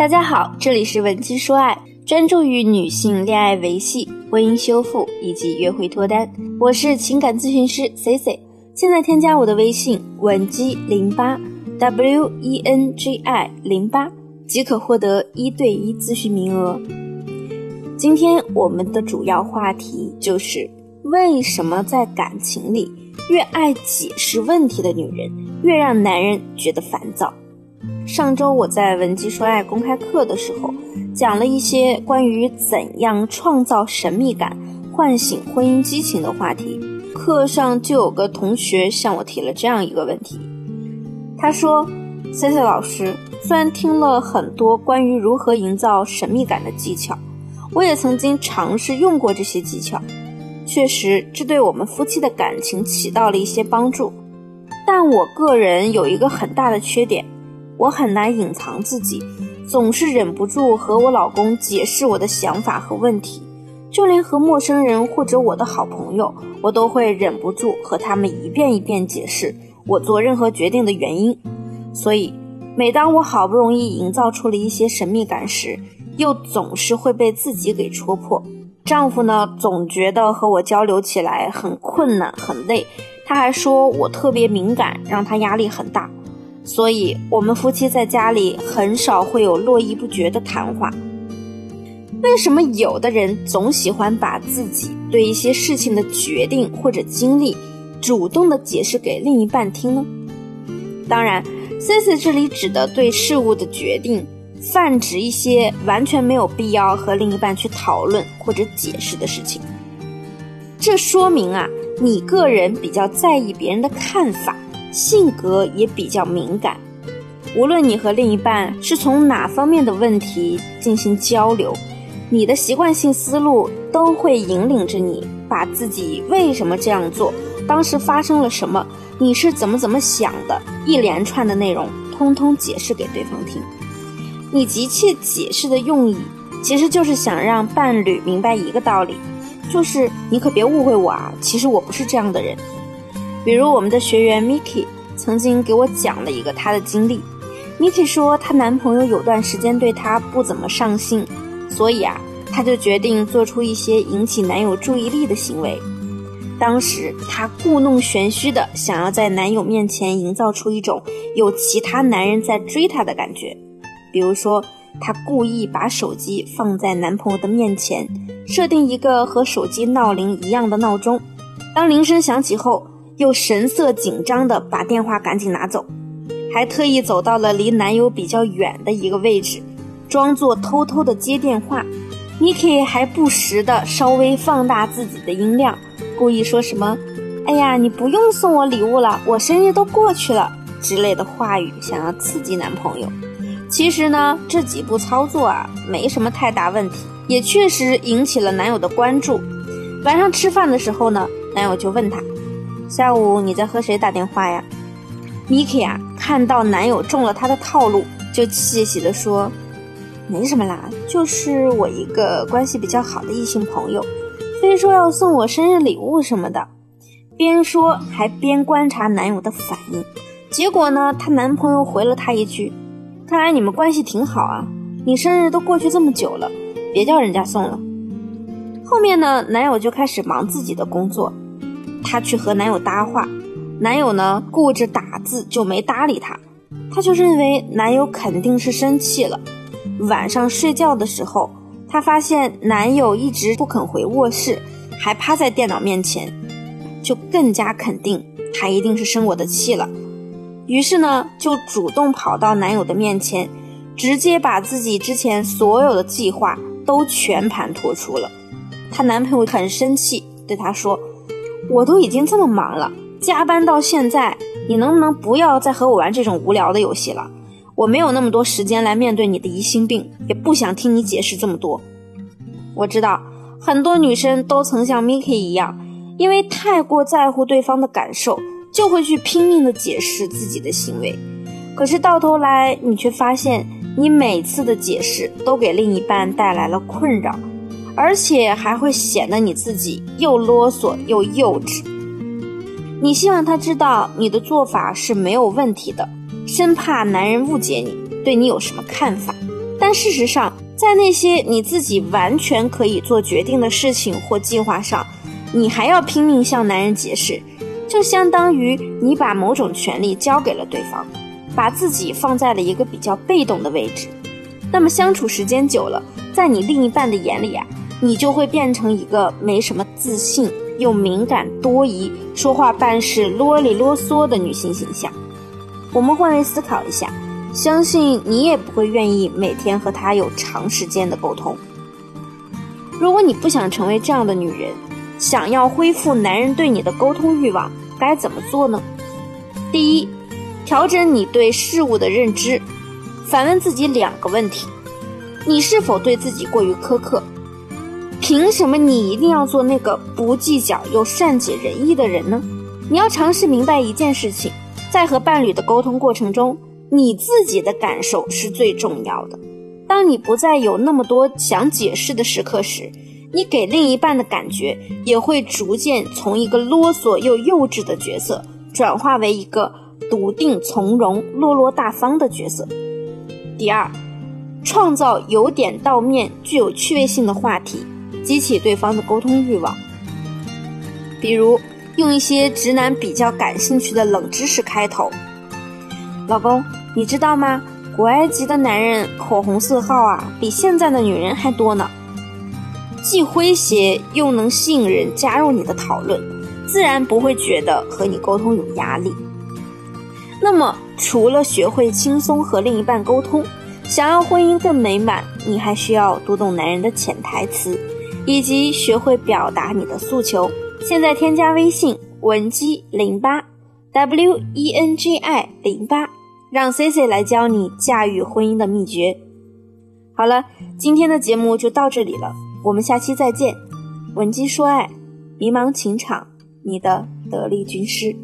大家好，这里是文姬说爱，专注于女性恋爱维系、婚姻修复以及约会脱单。我是情感咨询师 C C，现在添加我的微信文姬零八 W E N G I 零八，即可获得一对一咨询名额。今天我们的主要话题就是为什么在感情里越爱解释问题的女人，越让男人觉得烦躁。上周我在文姬说爱公开课的时候，讲了一些关于怎样创造神秘感、唤醒婚姻激情的话题。课上就有个同学向我提了这样一个问题，他说：“C C 老师，虽然听了很多关于如何营造神秘感的技巧，我也曾经尝试用过这些技巧，确实这对我们夫妻的感情起到了一些帮助。但我个人有一个很大的缺点。”我很难隐藏自己，总是忍不住和我老公解释我的想法和问题，就连和陌生人或者我的好朋友，我都会忍不住和他们一遍一遍解释我做任何决定的原因。所以，每当我好不容易营造出了一些神秘感时，又总是会被自己给戳破。丈夫呢，总觉得和我交流起来很困难、很累，他还说我特别敏感，让他压力很大。所以，我们夫妻在家里很少会有络绎不绝的谈话。为什么有的人总喜欢把自己对一些事情的决定或者经历，主动的解释给另一半听呢？当然，Cici 这里指的对事物的决定，泛指一些完全没有必要和另一半去讨论或者解释的事情。这说明啊，你个人比较在意别人的看法。性格也比较敏感，无论你和另一半是从哪方面的问题进行交流，你的习惯性思路都会引领着你把自己为什么这样做，当时发生了什么，你是怎么怎么想的，一连串的内容通通解释给对方听。你急切解释的用意，其实就是想让伴侣明白一个道理，就是你可别误会我啊，其实我不是这样的人。比如我们的学员 Miki 曾经给我讲了一个她的经历。Miki 说，她男朋友有段时间对她不怎么上心，所以啊，她就决定做出一些引起男友注意力的行为。当时她故弄玄虚的想要在男友面前营造出一种有其他男人在追她的感觉。比如说，她故意把手机放在男朋友的面前，设定一个和手机闹铃一样的闹钟，当铃声响起后。又神色紧张地把电话赶紧拿走，还特意走到了离男友比较远的一个位置，装作偷偷地接电话。Niki 还不时地稍微放大自己的音量，故意说什么“哎呀，你不用送我礼物了，我生日都过去了”之类的话语，想要刺激男朋友。其实呢，这几步操作啊，没什么太大问题，也确实引起了男友的关注。晚上吃饭的时候呢，男友就问他。下午你在和谁打电话呀？Miki 啊，看到男友中了他的套路，就窃喜地说：“没什么啦，就是我一个关系比较好的异性朋友，非说要送我生日礼物什么的。”边说还边观察男友的反应。结果呢，她男朋友回了她一句：“看来你们关系挺好啊，你生日都过去这么久了，别叫人家送了。”后面呢，男友就开始忙自己的工作。她去和男友搭话，男友呢顾着打字就没搭理她，她就认为男友肯定是生气了。晚上睡觉的时候，她发现男友一直不肯回卧室，还趴在电脑面前，就更加肯定他一定是生我的气了。于是呢，就主动跑到男友的面前，直接把自己之前所有的计划都全盘托出了。她男朋友很生气，对她说。我都已经这么忙了，加班到现在，你能不能不要再和我玩这种无聊的游戏了？我没有那么多时间来面对你的疑心病，也不想听你解释这么多。我知道很多女生都曾像 Miki 一样，因为太过在乎对方的感受，就会去拼命的解释自己的行为。可是到头来，你却发现，你每次的解释都给另一半带来了困扰。而且还会显得你自己又啰嗦又幼稚。你希望他知道你的做法是没有问题的，生怕男人误解你，对你有什么看法。但事实上，在那些你自己完全可以做决定的事情或计划上，你还要拼命向男人解释，就相当于你把某种权利交给了对方，把自己放在了一个比较被动的位置。那么相处时间久了，在你另一半的眼里啊，你就会变成一个没什么自信又敏感多疑、说话办事啰里啰嗦的女性形象。我们换位思考一下，相信你也不会愿意每天和他有长时间的沟通。如果你不想成为这样的女人，想要恢复男人对你的沟通欲望，该怎么做呢？第一，调整你对事物的认知。反问自己两个问题：你是否对自己过于苛刻？凭什么你一定要做那个不计较又善解人意的人呢？你要尝试明白一件事情，在和伴侣的沟通过程中，你自己的感受是最重要的。当你不再有那么多想解释的时刻时，你给另一半的感觉也会逐渐从一个啰嗦又幼稚的角色，转化为一个笃定从容、落落大方的角色。第二，创造由点到面、具有趣味性的话题，激起对方的沟通欲望。比如，用一些直男比较感兴趣的冷知识开头。老公，你知道吗？古埃及的男人口红色号啊，比现在的女人还多呢。既诙谐又能吸引人加入你的讨论，自然不会觉得和你沟通有压力。那么，除了学会轻松和另一半沟通，想要婚姻更美满，你还需要读懂男人的潜台词，以及学会表达你的诉求。现在添加微信文姬零八 W E N G I 零八，让 C C 来教你驾驭婚姻的秘诀。好了，今天的节目就到这里了，我们下期再见。文姬说爱，迷茫情场，你的得力军师。